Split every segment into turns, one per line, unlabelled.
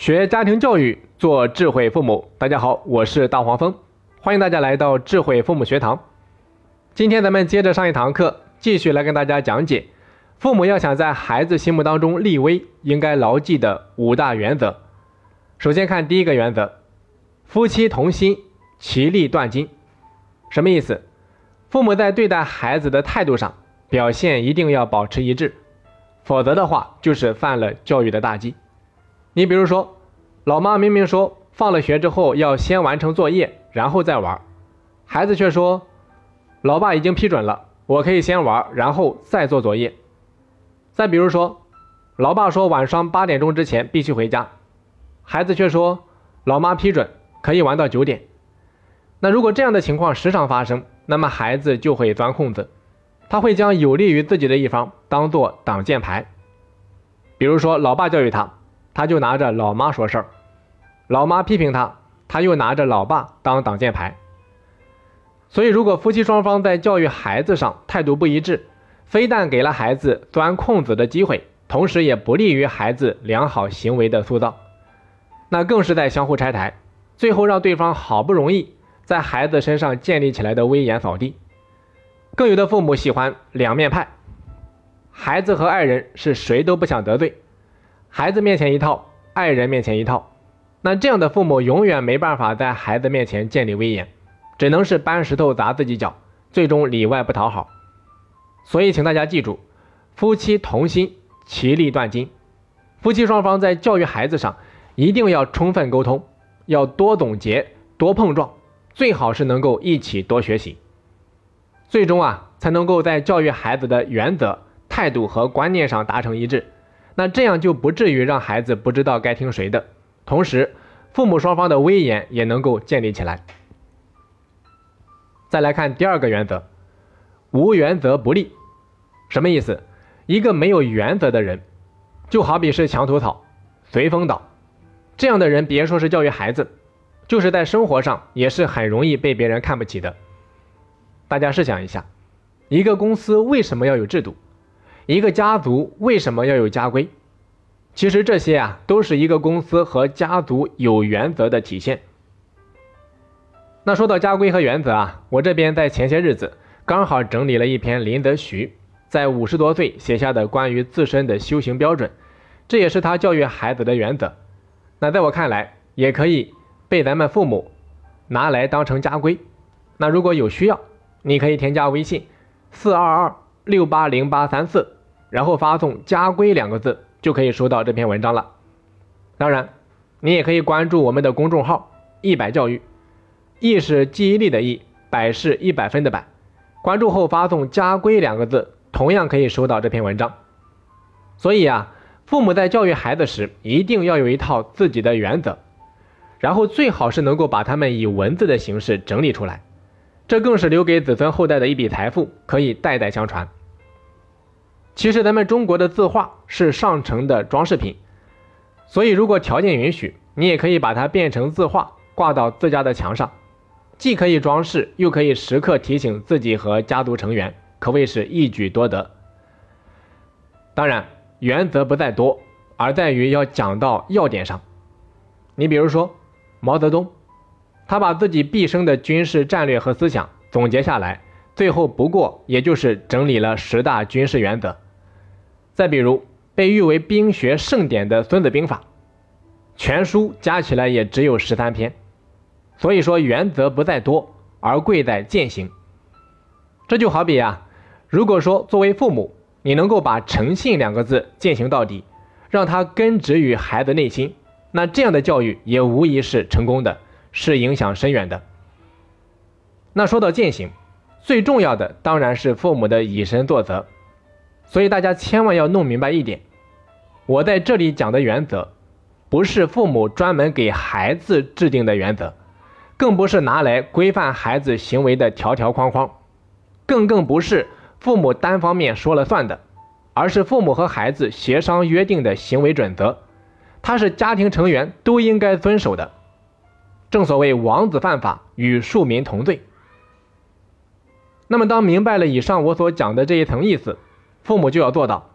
学家庭教育，做智慧父母。大家好，我是大黄蜂，欢迎大家来到智慧父母学堂。今天咱们接着上一堂课，继续来跟大家讲解父母要想在孩子心目当中立威，应该牢记的五大原则。首先看第一个原则：夫妻同心，其利断金。什么意思？父母在对待孩子的态度上，表现一定要保持一致，否则的话，就是犯了教育的大忌。你比如说，老妈明明说放了学之后要先完成作业，然后再玩，孩子却说，老爸已经批准了，我可以先玩，然后再做作业。再比如说，老爸说晚上八点钟之前必须回家，孩子却说，老妈批准可以玩到九点。那如果这样的情况时常发生，那么孩子就会钻空子，他会将有利于自己的一方当做挡箭牌。比如说，老爸教育他。他就拿着老妈说事儿，老妈批评他，他又拿着老爸当挡箭牌。所以，如果夫妻双方在教育孩子上态度不一致，非但给了孩子钻空子的机会，同时也不利于孩子良好行为的塑造，那更是在相互拆台，最后让对方好不容易在孩子身上建立起来的威严扫地。更有的父母喜欢两面派，孩子和爱人是谁都不想得罪。孩子面前一套，爱人面前一套，那这样的父母永远没办法在孩子面前建立威严，只能是搬石头砸自己脚，最终里外不讨好。所以，请大家记住，夫妻同心，其利断金。夫妻双方在教育孩子上，一定要充分沟通，要多总结、多碰撞，最好是能够一起多学习，最终啊，才能够在教育孩子的原则、态度和观念上达成一致。那这样就不至于让孩子不知道该听谁的，同时父母双方的威严也能够建立起来。再来看第二个原则，无原则不立，什么意思？一个没有原则的人，就好比是墙头草，随风倒。这样的人，别说是教育孩子，就是在生活上也是很容易被别人看不起的。大家试想一下，一个公司为什么要有制度？一个家族为什么要有家规？其实这些啊，都是一个公司和家族有原则的体现。那说到家规和原则啊，我这边在前些日子刚好整理了一篇林则徐在五十多岁写下的关于自身的修行标准，这也是他教育孩子的原则。那在我看来，也可以被咱们父母拿来当成家规。那如果有需要，你可以添加微信四二二六八零八三四。然后发送“家规”两个字，就可以收到这篇文章了。当然，你也可以关注我们的公众号“一百教育”，“一”是记忆力的“一”，“百”是一百分的“百”。关注后发送“家规”两个字，同样可以收到这篇文章。所以啊，父母在教育孩子时，一定要有一套自己的原则，然后最好是能够把它们以文字的形式整理出来，这更是留给子孙后代的一笔财富，可以代代相传。其实咱们中国的字画是上乘的装饰品，所以如果条件允许，你也可以把它变成字画，挂到自家的墙上，既可以装饰，又可以时刻提醒自己和家族成员，可谓是一举多得。当然，原则不在多，而在于要讲到要点上。你比如说毛泽东，他把自己毕生的军事战略和思想总结下来，最后不过也就是整理了十大军事原则。再比如，被誉为兵学圣典的《孙子兵法》，全书加起来也只有十三篇。所以说，原则不在多，而贵在践行。这就好比啊，如果说作为父母，你能够把诚信两个字践行到底，让它根植于孩子内心，那这样的教育也无疑是成功的，是影响深远的。那说到践行，最重要的当然是父母的以身作则。所以大家千万要弄明白一点，我在这里讲的原则，不是父母专门给孩子制定的原则，更不是拿来规范孩子行为的条条框框，更更不是父母单方面说了算的，而是父母和孩子协商约定的行为准则，它是家庭成员都应该遵守的。正所谓王子犯法与庶民同罪。那么当明白了以上我所讲的这一层意思。父母就要做到，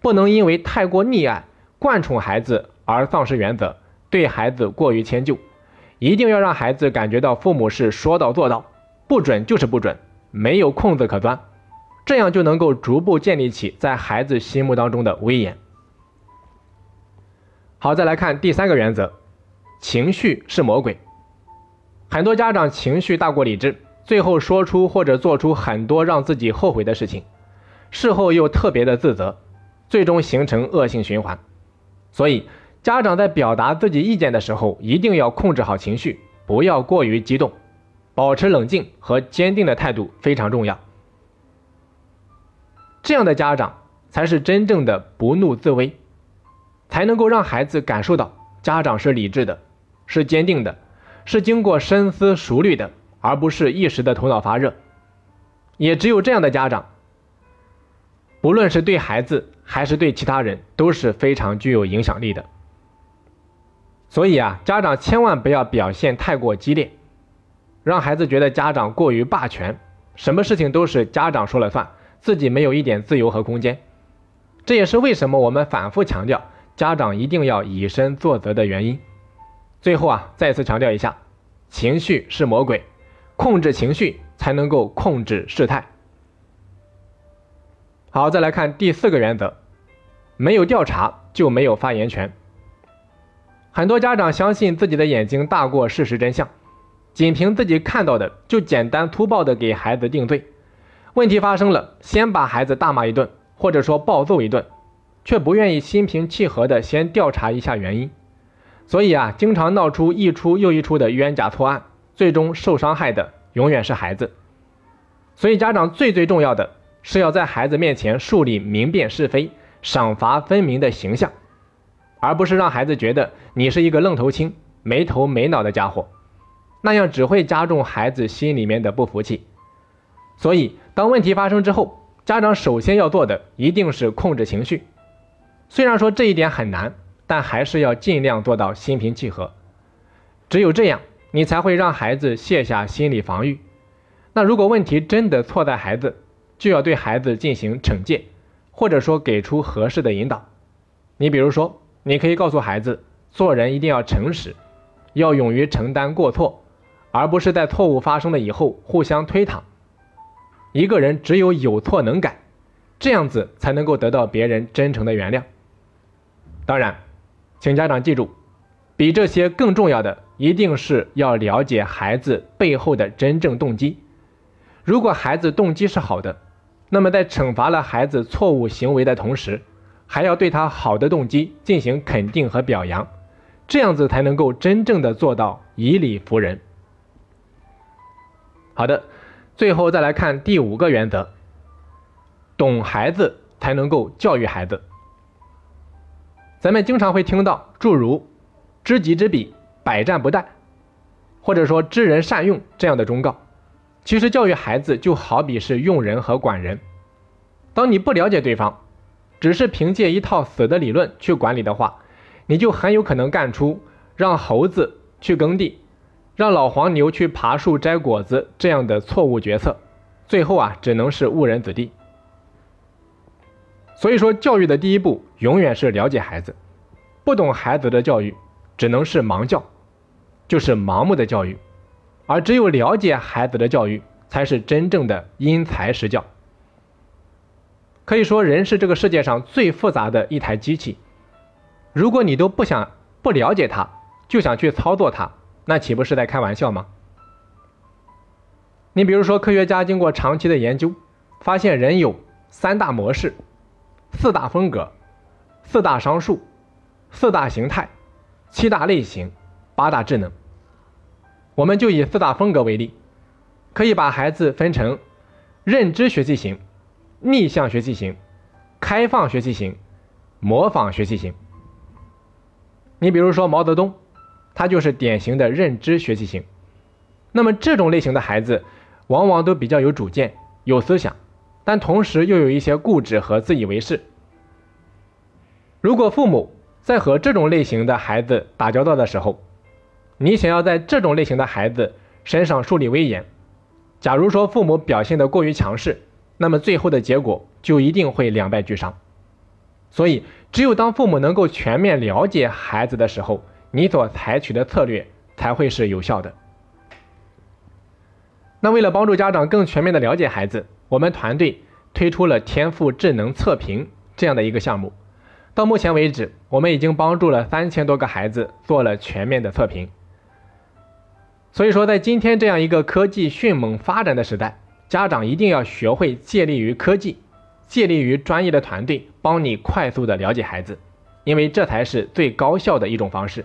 不能因为太过溺爱、惯宠孩子而丧失原则，对孩子过于迁就，一定要让孩子感觉到父母是说到做到，不准就是不准，没有空子可钻，这样就能够逐步建立起在孩子心目当中的威严。好，再来看第三个原则，情绪是魔鬼。很多家长情绪大过理智，最后说出或者做出很多让自己后悔的事情，事后又特别的自责，最终形成恶性循环。所以，家长在表达自己意见的时候，一定要控制好情绪，不要过于激动，保持冷静和坚定的态度非常重要。这样的家长才是真正的不怒自威。才能够让孩子感受到家长是理智的，是坚定的，是经过深思熟虑的，而不是一时的头脑发热。也只有这样的家长，不论是对孩子还是对其他人，都是非常具有影响力的。所以啊，家长千万不要表现太过激烈，让孩子觉得家长过于霸权，什么事情都是家长说了算，自己没有一点自由和空间。这也是为什么我们反复强调。家长一定要以身作则的原因。最后啊，再次强调一下，情绪是魔鬼，控制情绪才能够控制事态。好，再来看第四个原则，没有调查就没有发言权。很多家长相信自己的眼睛大过事实真相，仅凭自己看到的就简单粗暴的给孩子定罪，问题发生了，先把孩子大骂一顿，或者说暴揍一顿。却不愿意心平气和的先调查一下原因，所以啊，经常闹出一出又一出的冤假错案，最终受伤害的永远是孩子。所以家长最最重要的是要在孩子面前树立明辨是非、赏罚分明的形象，而不是让孩子觉得你是一个愣头青、没头没脑的家伙，那样只会加重孩子心里面的不服气。所以，当问题发生之后，家长首先要做的一定是控制情绪。虽然说这一点很难，但还是要尽量做到心平气和。只有这样，你才会让孩子卸下心理防御。那如果问题真的错在孩子，就要对孩子进行惩戒，或者说给出合适的引导。你比如说，你可以告诉孩子，做人一定要诚实，要勇于承担过错，而不是在错误发生了以后互相推搪。一个人只有有错能改，这样子才能够得到别人真诚的原谅。当然，请家长记住，比这些更重要的，一定是要了解孩子背后的真正动机。如果孩子动机是好的，那么在惩罚了孩子错误行为的同时，还要对他好的动机进行肯定和表扬，这样子才能够真正的做到以理服人。好的，最后再来看第五个原则：懂孩子才能够教育孩子。咱们经常会听到诸如“知己知彼，百战不殆”，或者说“知人善用”这样的忠告。其实教育孩子就好比是用人和管人。当你不了解对方，只是凭借一套死的理论去管理的话，你就很有可能干出让猴子去耕地，让老黄牛去爬树摘果子这样的错误决策，最后啊，只能是误人子弟。所以说，教育的第一步永远是了解孩子。不懂孩子的教育，只能是盲教，就是盲目的教育。而只有了解孩子的教育，才是真正的因材施教。可以说，人是这个世界上最复杂的一台机器。如果你都不想不了解它，就想去操作它，那岂不是在开玩笑吗？你比如说，科学家经过长期的研究，发现人有三大模式。四大风格，四大商数，四大形态，七大类型，八大智能。我们就以四大风格为例，可以把孩子分成认知学习型、逆向学习型、开放学习型、模仿学习型。你比如说毛泽东，他就是典型的认知学习型。那么这种类型的孩子，往往都比较有主见、有思想。但同时又有一些固执和自以为是。如果父母在和这种类型的孩子打交道的时候，你想要在这种类型的孩子身上树立威严，假如说父母表现的过于强势，那么最后的结果就一定会两败俱伤。所以，只有当父母能够全面了解孩子的时候，你所采取的策略才会是有效的。那为了帮助家长更全面的了解孩子，我们团队推出了天赋智能测评这样的一个项目。到目前为止，我们已经帮助了三千多个孩子做了全面的测评。所以说，在今天这样一个科技迅猛发展的时代，家长一定要学会借力于科技，借力于专业的团队，帮你快速的了解孩子，因为这才是最高效的一种方式。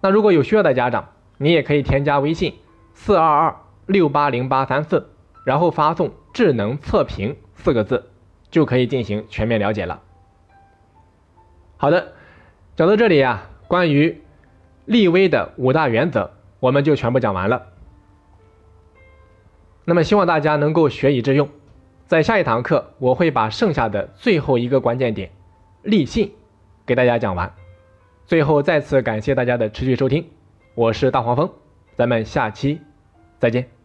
那如果有需要的家长，你也可以添加微信四二二六八零八三四，然后发送“智能测评”四个字，就可以进行全面了解了。好的，讲到这里啊，关于立威的五大原则。我们就全部讲完了。那么希望大家能够学以致用，在下一堂课我会把剩下的最后一个关键点——立信，给大家讲完。最后再次感谢大家的持续收听，我是大黄蜂，咱们下期再见。